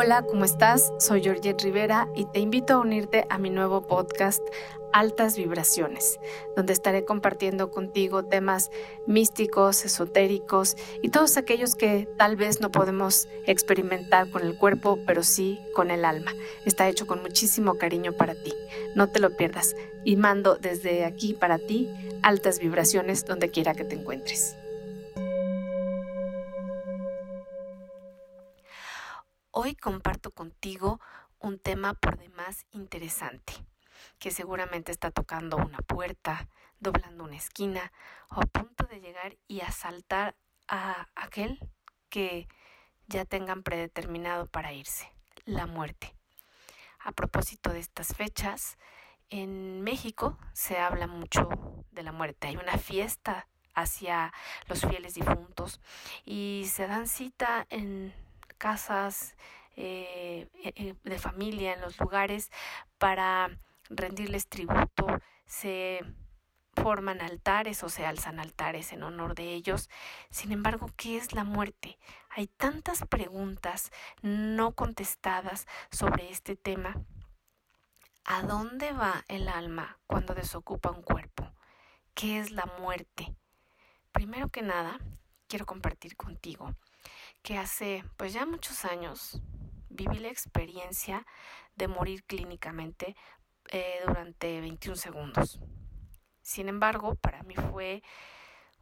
Hola, ¿cómo estás? Soy Georgette Rivera y te invito a unirte a mi nuevo podcast Altas Vibraciones, donde estaré compartiendo contigo temas místicos, esotéricos y todos aquellos que tal vez no podemos experimentar con el cuerpo, pero sí con el alma. Está hecho con muchísimo cariño para ti. No te lo pierdas y mando desde aquí para ti altas vibraciones donde quiera que te encuentres. Hoy comparto contigo un tema por demás interesante, que seguramente está tocando una puerta, doblando una esquina o a punto de llegar y asaltar a aquel que ya tengan predeterminado para irse, la muerte. A propósito de estas fechas, en México se habla mucho de la muerte. Hay una fiesta hacia los fieles difuntos y se dan cita en casas eh, eh, de familia, en los lugares, para rendirles tributo. Se forman altares o se alzan altares en honor de ellos. Sin embargo, ¿qué es la muerte? Hay tantas preguntas no contestadas sobre este tema. ¿A dónde va el alma cuando desocupa un cuerpo? ¿Qué es la muerte? Primero que nada, quiero compartir contigo que hace pues ya muchos años viví la experiencia de morir clínicamente eh, durante 21 segundos. Sin embargo, para mí fue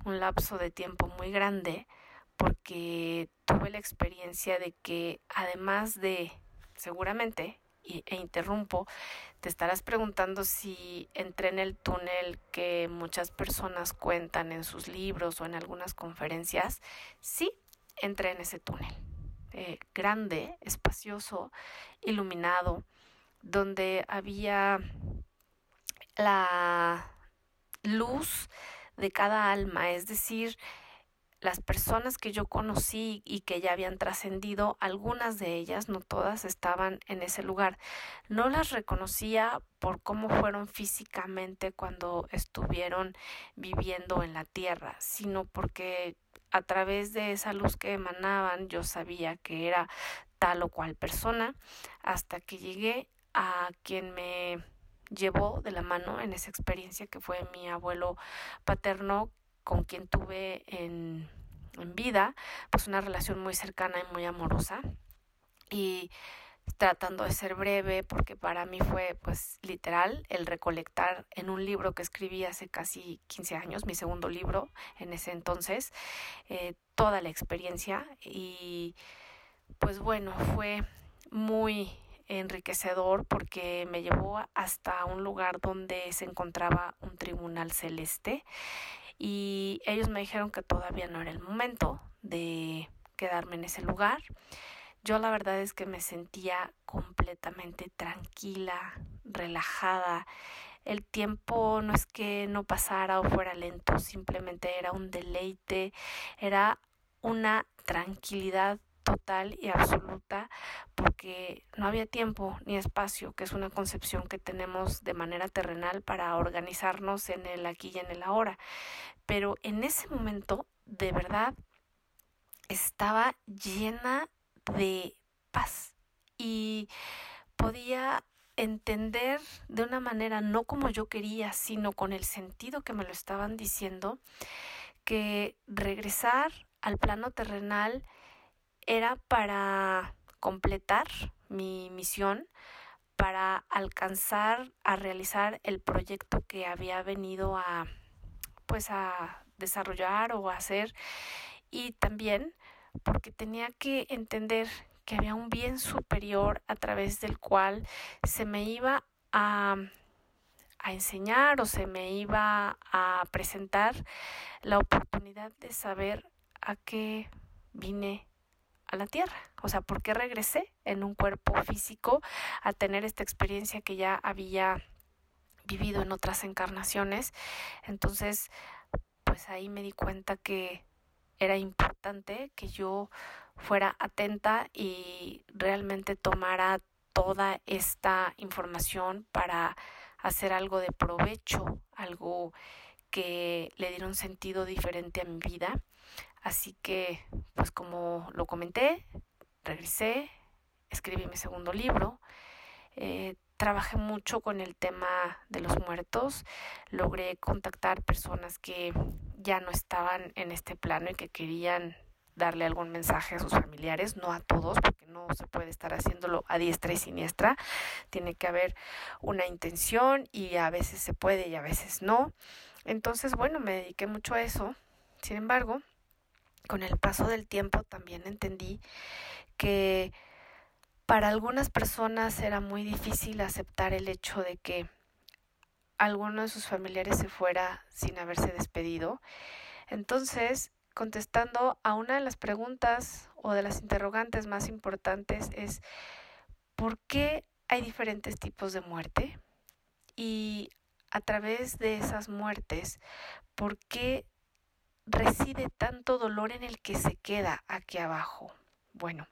un lapso de tiempo muy grande porque tuve la experiencia de que además de seguramente e interrumpo, te estarás preguntando si entré en el túnel que muchas personas cuentan en sus libros o en algunas conferencias. Sí, entré en ese túnel. Eh, grande, espacioso, iluminado, donde había la luz de cada alma, es decir, las personas que yo conocí y que ya habían trascendido, algunas de ellas, no todas, estaban en ese lugar. No las reconocía por cómo fueron físicamente cuando estuvieron viviendo en la tierra, sino porque a través de esa luz que emanaban yo sabía que era tal o cual persona hasta que llegué a quien me llevó de la mano en esa experiencia que fue mi abuelo paterno con quien tuve en, en vida pues una relación muy cercana y muy amorosa. Y tratando de ser breve porque para mí fue pues literal el recolectar en un libro que escribí hace casi 15 años, mi segundo libro en ese entonces, eh, toda la experiencia. Y pues bueno, fue muy enriquecedor porque me llevó hasta un lugar donde se encontraba un tribunal celeste y ellos me dijeron que todavía no era el momento de quedarme en ese lugar yo la verdad es que me sentía completamente tranquila, relajada. El tiempo no es que no pasara o fuera lento, simplemente era un deleite, era una tranquilidad total y absoluta porque no había tiempo ni espacio, que es una concepción que tenemos de manera terrenal para organizarnos en el aquí y en el ahora. Pero en ese momento, de verdad, estaba llena de paz. Y podía entender de una manera no como yo quería, sino con el sentido que me lo estaban diciendo, que regresar al plano terrenal era para completar mi misión, para alcanzar a realizar el proyecto que había venido a pues a desarrollar o a hacer. Y también porque tenía que entender que había un bien superior a través del cual se me iba a, a enseñar o se me iba a presentar la oportunidad de saber a qué vine a la tierra, o sea, por qué regresé en un cuerpo físico a tener esta experiencia que ya había vivido en otras encarnaciones. Entonces, pues ahí me di cuenta que era importante que yo fuera atenta y realmente tomara toda esta información para hacer algo de provecho, algo que le diera un sentido diferente a mi vida. Así que, pues como lo comenté, regresé escribí mi segundo libro. Eh, trabajé mucho con el tema de los muertos. Logré contactar personas que ya no estaban en este plano y que querían darle algún mensaje a sus familiares, no a todos, porque no se puede estar haciéndolo a diestra y siniestra. Tiene que haber una intención y a veces se puede y a veces no. Entonces, bueno, me dediqué mucho a eso. Sin embargo, con el paso del tiempo también entendí que para algunas personas era muy difícil aceptar el hecho de que alguno de sus familiares se fuera sin haberse despedido. Entonces, contestando a una de las preguntas o de las interrogantes más importantes es ¿por qué hay diferentes tipos de muerte? Y a través de esas muertes, ¿por qué reside tanto dolor en el que se queda aquí abajo? Bueno,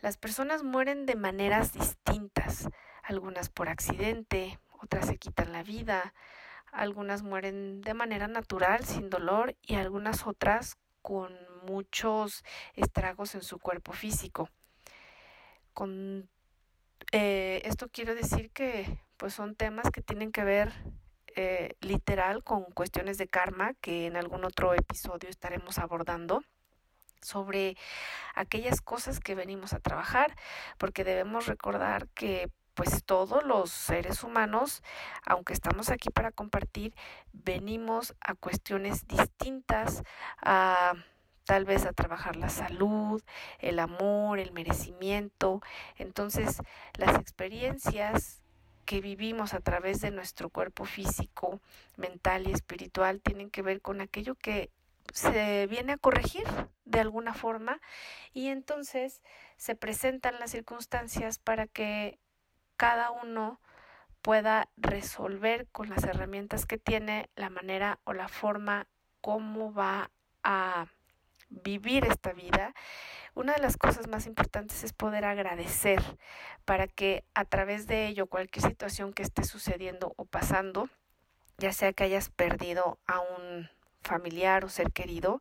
las personas mueren de maneras distintas, algunas por accidente, otras se quitan la vida, algunas mueren de manera natural, sin dolor, y algunas otras con muchos estragos en su cuerpo físico. Con eh, esto quiero decir que pues son temas que tienen que ver eh, literal con cuestiones de karma que en algún otro episodio estaremos abordando sobre aquellas cosas que venimos a trabajar, porque debemos recordar que pues todos los seres humanos, aunque estamos aquí para compartir, venimos a cuestiones distintas, a tal vez a trabajar la salud, el amor, el merecimiento. Entonces, las experiencias que vivimos a través de nuestro cuerpo físico, mental y espiritual tienen que ver con aquello que se viene a corregir de alguna forma y entonces se presentan las circunstancias para que cada uno pueda resolver con las herramientas que tiene la manera o la forma cómo va a vivir esta vida, una de las cosas más importantes es poder agradecer para que a través de ello cualquier situación que esté sucediendo o pasando, ya sea que hayas perdido a un familiar o ser querido,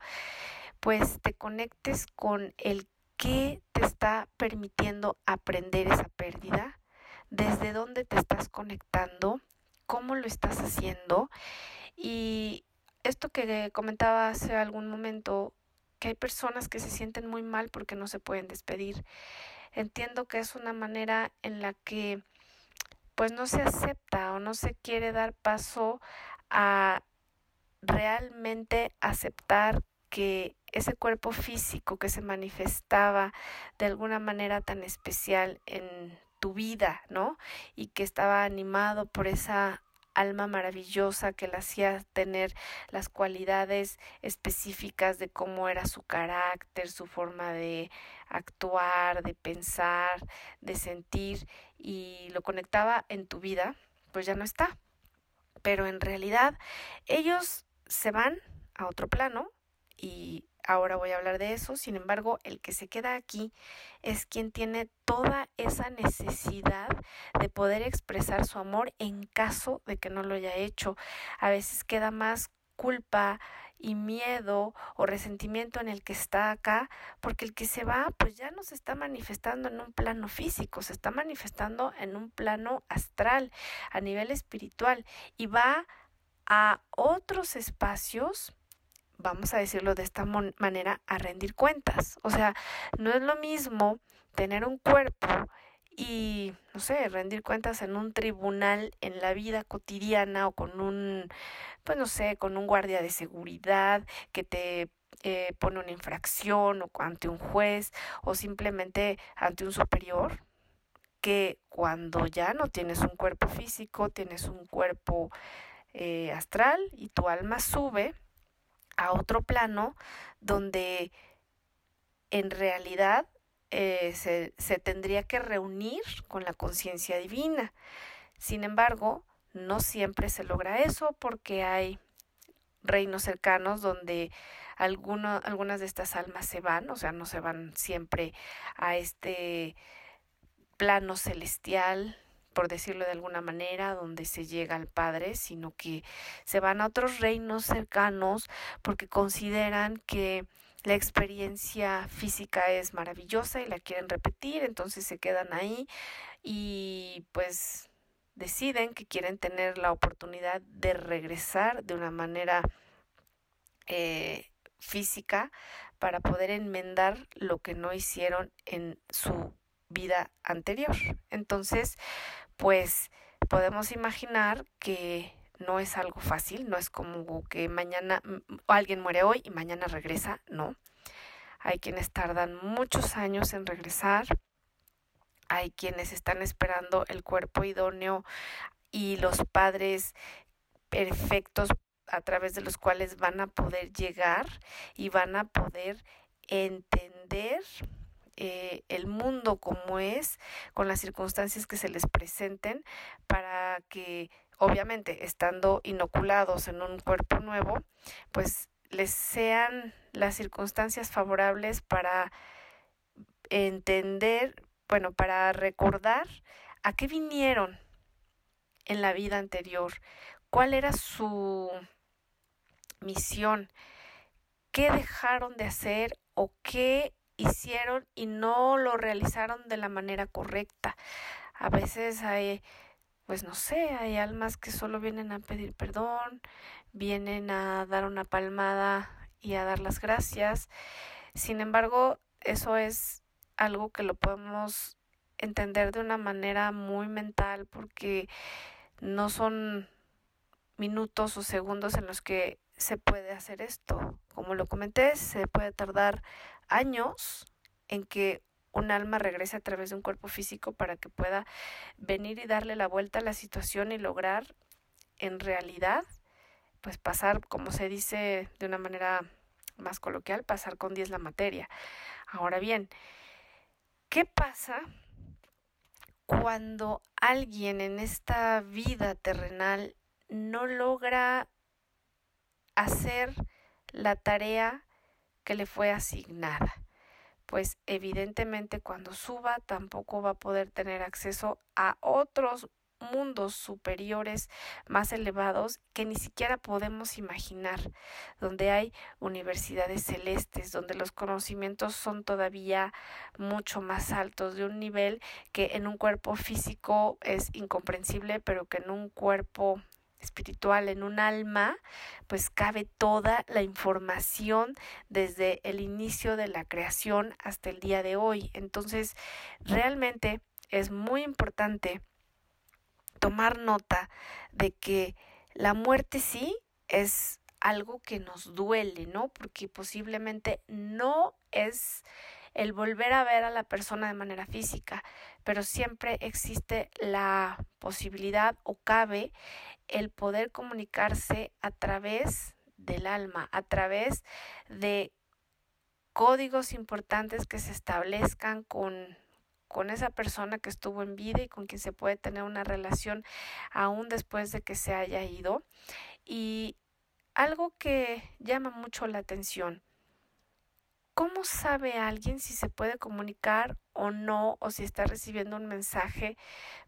pues te conectes con el que te está permitiendo aprender esa pérdida, desde dónde te estás conectando, cómo lo estás haciendo y esto que comentaba hace algún momento, que hay personas que se sienten muy mal porque no se pueden despedir. Entiendo que es una manera en la que pues no se acepta o no se quiere dar paso a realmente aceptar que ese cuerpo físico que se manifestaba de alguna manera tan especial en tu vida, ¿no? Y que estaba animado por esa alma maravillosa que le hacía tener las cualidades específicas de cómo era su carácter, su forma de actuar, de pensar, de sentir y lo conectaba en tu vida, pues ya no está. Pero en realidad ellos se van a otro plano y ahora voy a hablar de eso. Sin embargo, el que se queda aquí es quien tiene toda esa necesidad de poder expresar su amor en caso de que no lo haya hecho. A veces queda más culpa y miedo o resentimiento en el que está acá, porque el que se va pues ya no se está manifestando en un plano físico, se está manifestando en un plano astral, a nivel espiritual y va a otros espacios, vamos a decirlo de esta manera, a rendir cuentas. O sea, no es lo mismo tener un cuerpo y, no sé, rendir cuentas en un tribunal en la vida cotidiana o con un, pues no sé, con un guardia de seguridad que te eh, pone una infracción o ante un juez o simplemente ante un superior que cuando ya no tienes un cuerpo físico, tienes un cuerpo eh, astral y tu alma sube a otro plano donde en realidad eh, se, se tendría que reunir con la conciencia divina. Sin embargo, no siempre se logra eso porque hay reinos cercanos donde algunas de estas almas se van, o sea, no se van siempre a este plano celestial por decirlo de alguna manera, donde se llega al Padre, sino que se van a otros reinos cercanos porque consideran que la experiencia física es maravillosa y la quieren repetir, entonces se quedan ahí y pues deciden que quieren tener la oportunidad de regresar de una manera eh, física para poder enmendar lo que no hicieron en su vida anterior. Entonces, pues podemos imaginar que no es algo fácil, no es como que mañana alguien muere hoy y mañana regresa, no. Hay quienes tardan muchos años en regresar, hay quienes están esperando el cuerpo idóneo y los padres perfectos a través de los cuales van a poder llegar y van a poder entender eh, el mundo como es, con las circunstancias que se les presenten, para que obviamente estando inoculados en un cuerpo nuevo, pues les sean las circunstancias favorables para entender, bueno, para recordar a qué vinieron en la vida anterior, cuál era su misión, qué dejaron de hacer o qué hicieron y no lo realizaron de la manera correcta. A veces hay, pues no sé, hay almas que solo vienen a pedir perdón, vienen a dar una palmada y a dar las gracias. Sin embargo, eso es algo que lo podemos entender de una manera muy mental porque no son minutos o segundos en los que se puede hacer esto. Como lo comenté, se puede tardar años en que un alma regrese a través de un cuerpo físico para que pueda venir y darle la vuelta a la situación y lograr en realidad pues pasar, como se dice de una manera más coloquial, pasar con 10 la materia. Ahora bien, ¿qué pasa cuando alguien en esta vida terrenal no logra hacer la tarea que le fue asignada. Pues evidentemente cuando suba tampoco va a poder tener acceso a otros mundos superiores más elevados que ni siquiera podemos imaginar, donde hay universidades celestes, donde los conocimientos son todavía mucho más altos, de un nivel que en un cuerpo físico es incomprensible, pero que en un cuerpo espiritual, en un alma, pues cabe toda la información desde el inicio de la creación hasta el día de hoy. Entonces, realmente es muy importante tomar nota de que la muerte sí es algo que nos duele, ¿no? Porque posiblemente no es el volver a ver a la persona de manera física, pero siempre existe la posibilidad o cabe el poder comunicarse a través del alma, a través de códigos importantes que se establezcan con con esa persona que estuvo en vida y con quien se puede tener una relación aún después de que se haya ido. Y algo que llama mucho la atención ¿Cómo sabe alguien si se puede comunicar o no o si está recibiendo un mensaje,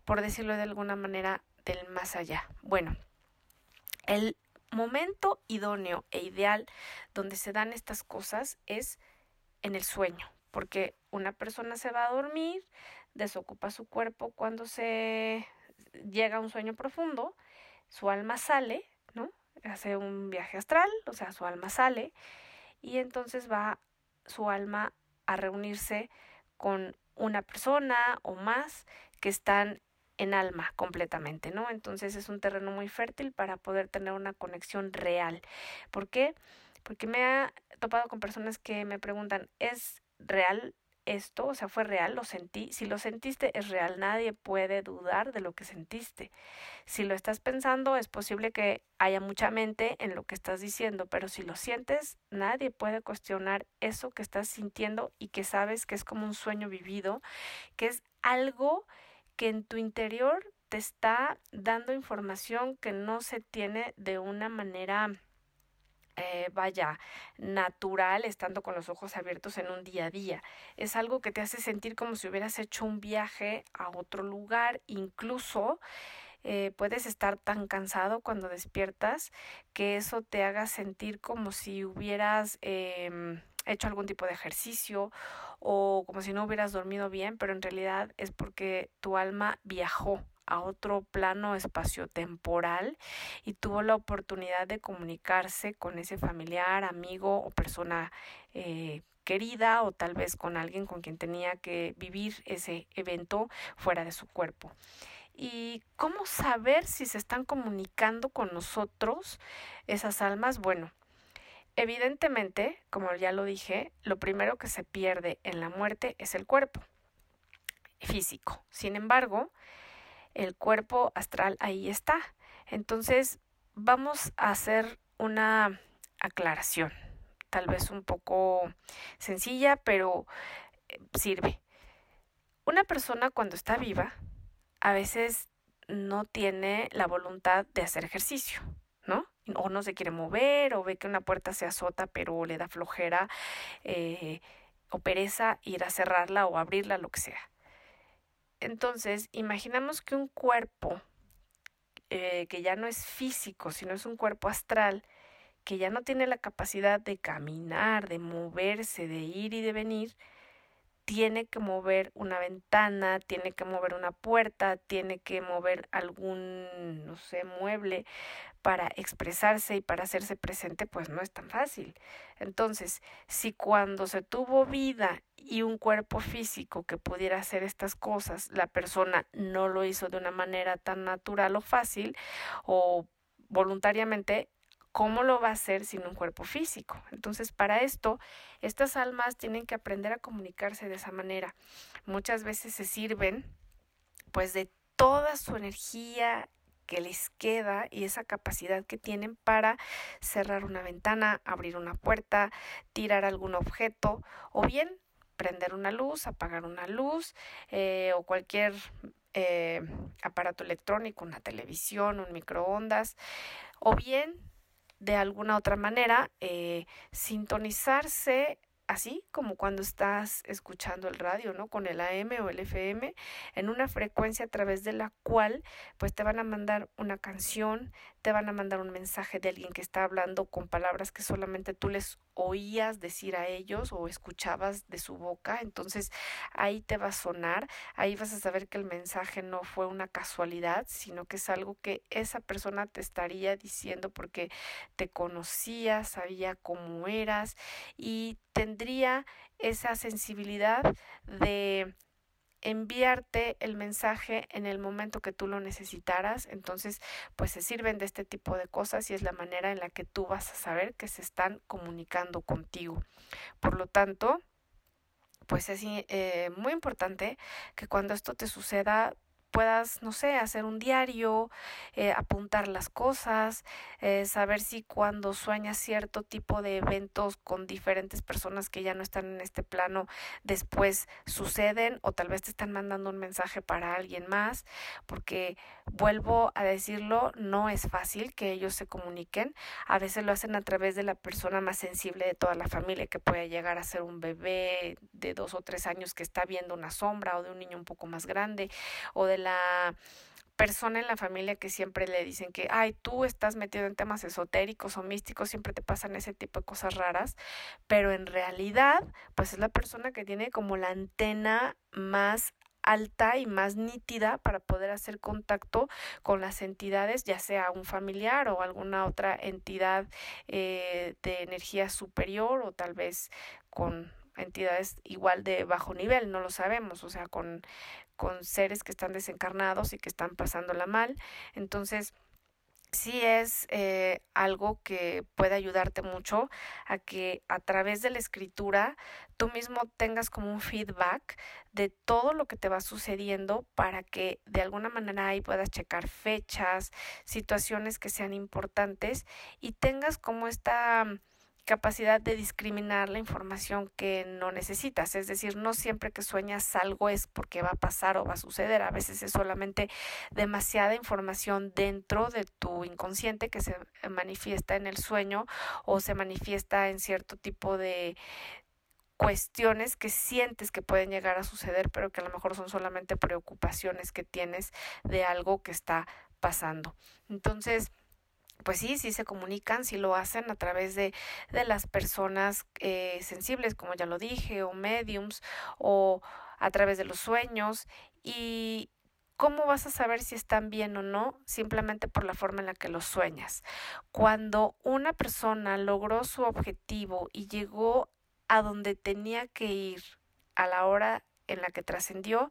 por decirlo de alguna manera, del más allá? Bueno, el momento idóneo e ideal donde se dan estas cosas es en el sueño, porque una persona se va a dormir, desocupa su cuerpo cuando se llega a un sueño profundo, su alma sale, ¿no? Hace un viaje astral, o sea, su alma sale y entonces va su alma a reunirse con una persona o más que están en alma completamente, ¿no? Entonces es un terreno muy fértil para poder tener una conexión real. ¿Por qué? Porque me ha topado con personas que me preguntan, ¿es real esto, o sea, fue real, lo sentí. Si lo sentiste, es real. Nadie puede dudar de lo que sentiste. Si lo estás pensando, es posible que haya mucha mente en lo que estás diciendo, pero si lo sientes, nadie puede cuestionar eso que estás sintiendo y que sabes que es como un sueño vivido, que es algo que en tu interior te está dando información que no se tiene de una manera eh, vaya, natural estando con los ojos abiertos en un día a día. Es algo que te hace sentir como si hubieras hecho un viaje a otro lugar, incluso eh, puedes estar tan cansado cuando despiertas que eso te haga sentir como si hubieras em, hecho algún tipo de ejercicio o como si no hubieras dormido bien, pero en realidad es porque tu alma viajó a otro plano espaciotemporal y tuvo la oportunidad de comunicarse con ese familiar, amigo o persona eh, querida o tal vez con alguien con quien tenía que vivir ese evento fuera de su cuerpo. ¿Y cómo saber si se están comunicando con nosotros esas almas? Bueno, evidentemente, como ya lo dije, lo primero que se pierde en la muerte es el cuerpo físico. Sin embargo, el cuerpo astral ahí está. Entonces, vamos a hacer una aclaración, tal vez un poco sencilla, pero eh, sirve. Una persona cuando está viva a veces no tiene la voluntad de hacer ejercicio, ¿no? O no se quiere mover, o ve que una puerta se azota, pero le da flojera eh, o pereza ir a cerrarla o abrirla, lo que sea. Entonces, imaginamos que un cuerpo eh, que ya no es físico, sino es un cuerpo astral, que ya no tiene la capacidad de caminar, de moverse, de ir y de venir, tiene que mover una ventana, tiene que mover una puerta, tiene que mover algún, no sé, mueble para expresarse y para hacerse presente, pues no es tan fácil. Entonces, si cuando se tuvo vida y un cuerpo físico que pudiera hacer estas cosas, la persona no lo hizo de una manera tan natural o fácil o voluntariamente, ¿cómo lo va a hacer sin un cuerpo físico? Entonces, para esto, estas almas tienen que aprender a comunicarse de esa manera. Muchas veces se sirven, pues, de toda su energía que les queda y esa capacidad que tienen para cerrar una ventana, abrir una puerta, tirar algún objeto o bien prender una luz, apagar una luz eh, o cualquier eh, aparato electrónico, una televisión, un microondas o bien de alguna otra manera eh, sintonizarse así como cuando estás escuchando el radio, ¿no? Con el AM o el FM, en una frecuencia a través de la cual pues te van a mandar una canción, te van a mandar un mensaje de alguien que está hablando con palabras que solamente tú les oías decir a ellos o escuchabas de su boca, entonces ahí te va a sonar, ahí vas a saber que el mensaje no fue una casualidad, sino que es algo que esa persona te estaría diciendo porque te conocía, sabía cómo eras y tendría esa sensibilidad de enviarte el mensaje en el momento que tú lo necesitaras. Entonces, pues se sirven de este tipo de cosas y es la manera en la que tú vas a saber que se están comunicando contigo. Por lo tanto, pues es eh, muy importante que cuando esto te suceda puedas, no sé, hacer un diario, eh, apuntar las cosas, eh, saber si cuando sueñas cierto tipo de eventos con diferentes personas que ya no están en este plano, después suceden o tal vez te están mandando un mensaje para alguien más, porque vuelvo a decirlo, no es fácil que ellos se comuniquen, a veces lo hacen a través de la persona más sensible de toda la familia, que puede llegar a ser un bebé de dos o tres años que está viendo una sombra o de un niño un poco más grande o de la persona en la familia que siempre le dicen que, ay, tú estás metido en temas esotéricos o místicos, siempre te pasan ese tipo de cosas raras, pero en realidad, pues es la persona que tiene como la antena más alta y más nítida para poder hacer contacto con las entidades, ya sea un familiar o alguna otra entidad eh, de energía superior o tal vez con entidades igual de bajo nivel, no lo sabemos, o sea, con, con seres que están desencarnados y que están pasándola mal. Entonces, sí es eh, algo que puede ayudarte mucho a que a través de la escritura tú mismo tengas como un feedback de todo lo que te va sucediendo para que de alguna manera ahí puedas checar fechas, situaciones que sean importantes y tengas como esta capacidad de discriminar la información que no necesitas. Es decir, no siempre que sueñas algo es porque va a pasar o va a suceder. A veces es solamente demasiada información dentro de tu inconsciente que se manifiesta en el sueño o se manifiesta en cierto tipo de cuestiones que sientes que pueden llegar a suceder, pero que a lo mejor son solamente preocupaciones que tienes de algo que está pasando. Entonces, pues sí, sí se comunican, sí lo hacen a través de, de las personas eh, sensibles, como ya lo dije, o mediums, o a través de los sueños. Y ¿cómo vas a saber si están bien o no? Simplemente por la forma en la que los sueñas. Cuando una persona logró su objetivo y llegó a donde tenía que ir a la hora en la que trascendió,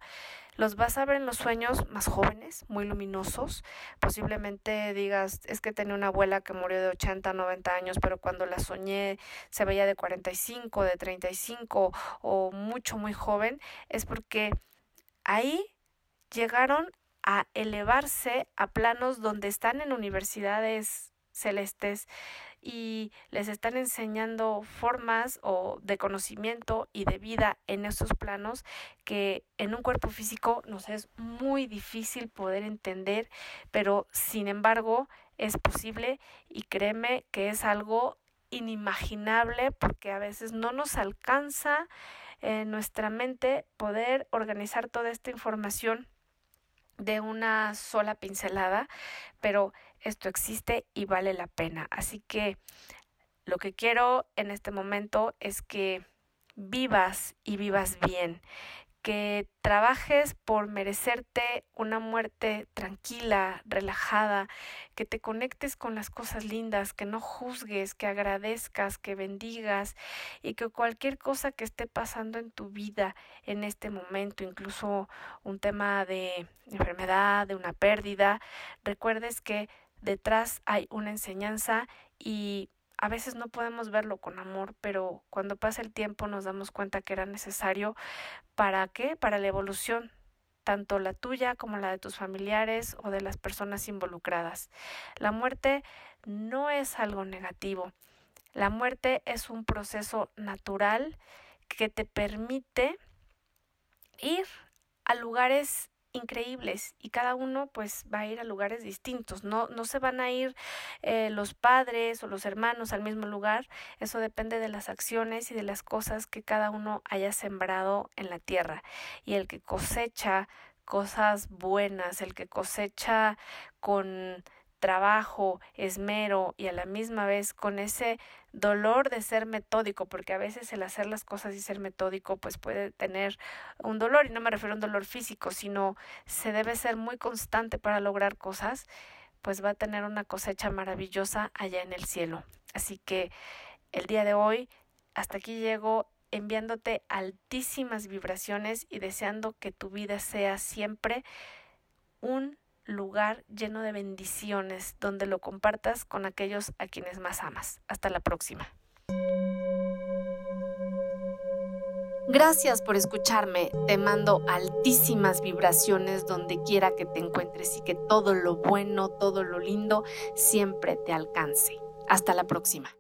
los vas a ver en los sueños más jóvenes, muy luminosos. Posiblemente digas, es que tenía una abuela que murió de 80, 90 años, pero cuando la soñé se veía de 45, de 35 o mucho, muy joven. Es porque ahí llegaron a elevarse a planos donde están en universidades celestes y les están enseñando formas o de conocimiento y de vida en esos planos que en un cuerpo físico nos es muy difícil poder entender, pero sin embargo es posible y créeme que es algo inimaginable porque a veces no nos alcanza en nuestra mente poder organizar toda esta información de una sola pincelada, pero esto existe y vale la pena. Así que lo que quiero en este momento es que vivas y vivas bien, que trabajes por merecerte una muerte tranquila, relajada, que te conectes con las cosas lindas, que no juzgues, que agradezcas, que bendigas y que cualquier cosa que esté pasando en tu vida en este momento, incluso un tema de enfermedad, de una pérdida, recuerdes que detrás hay una enseñanza y a veces no podemos verlo con amor, pero cuando pasa el tiempo nos damos cuenta que era necesario para qué? Para la evolución, tanto la tuya como la de tus familiares o de las personas involucradas. La muerte no es algo negativo. La muerte es un proceso natural que te permite ir a lugares increíbles y cada uno pues va a ir a lugares distintos, no, no se van a ir eh, los padres o los hermanos al mismo lugar, eso depende de las acciones y de las cosas que cada uno haya sembrado en la tierra y el que cosecha cosas buenas, el que cosecha con trabajo, esmero y a la misma vez con ese dolor de ser metódico, porque a veces el hacer las cosas y ser metódico pues puede tener un dolor y no me refiero a un dolor físico, sino se debe ser muy constante para lograr cosas, pues va a tener una cosecha maravillosa allá en el cielo. Así que el día de hoy hasta aquí llego enviándote altísimas vibraciones y deseando que tu vida sea siempre un lugar lleno de bendiciones donde lo compartas con aquellos a quienes más amas. Hasta la próxima. Gracias por escucharme. Te mando altísimas vibraciones donde quiera que te encuentres y que todo lo bueno, todo lo lindo siempre te alcance. Hasta la próxima.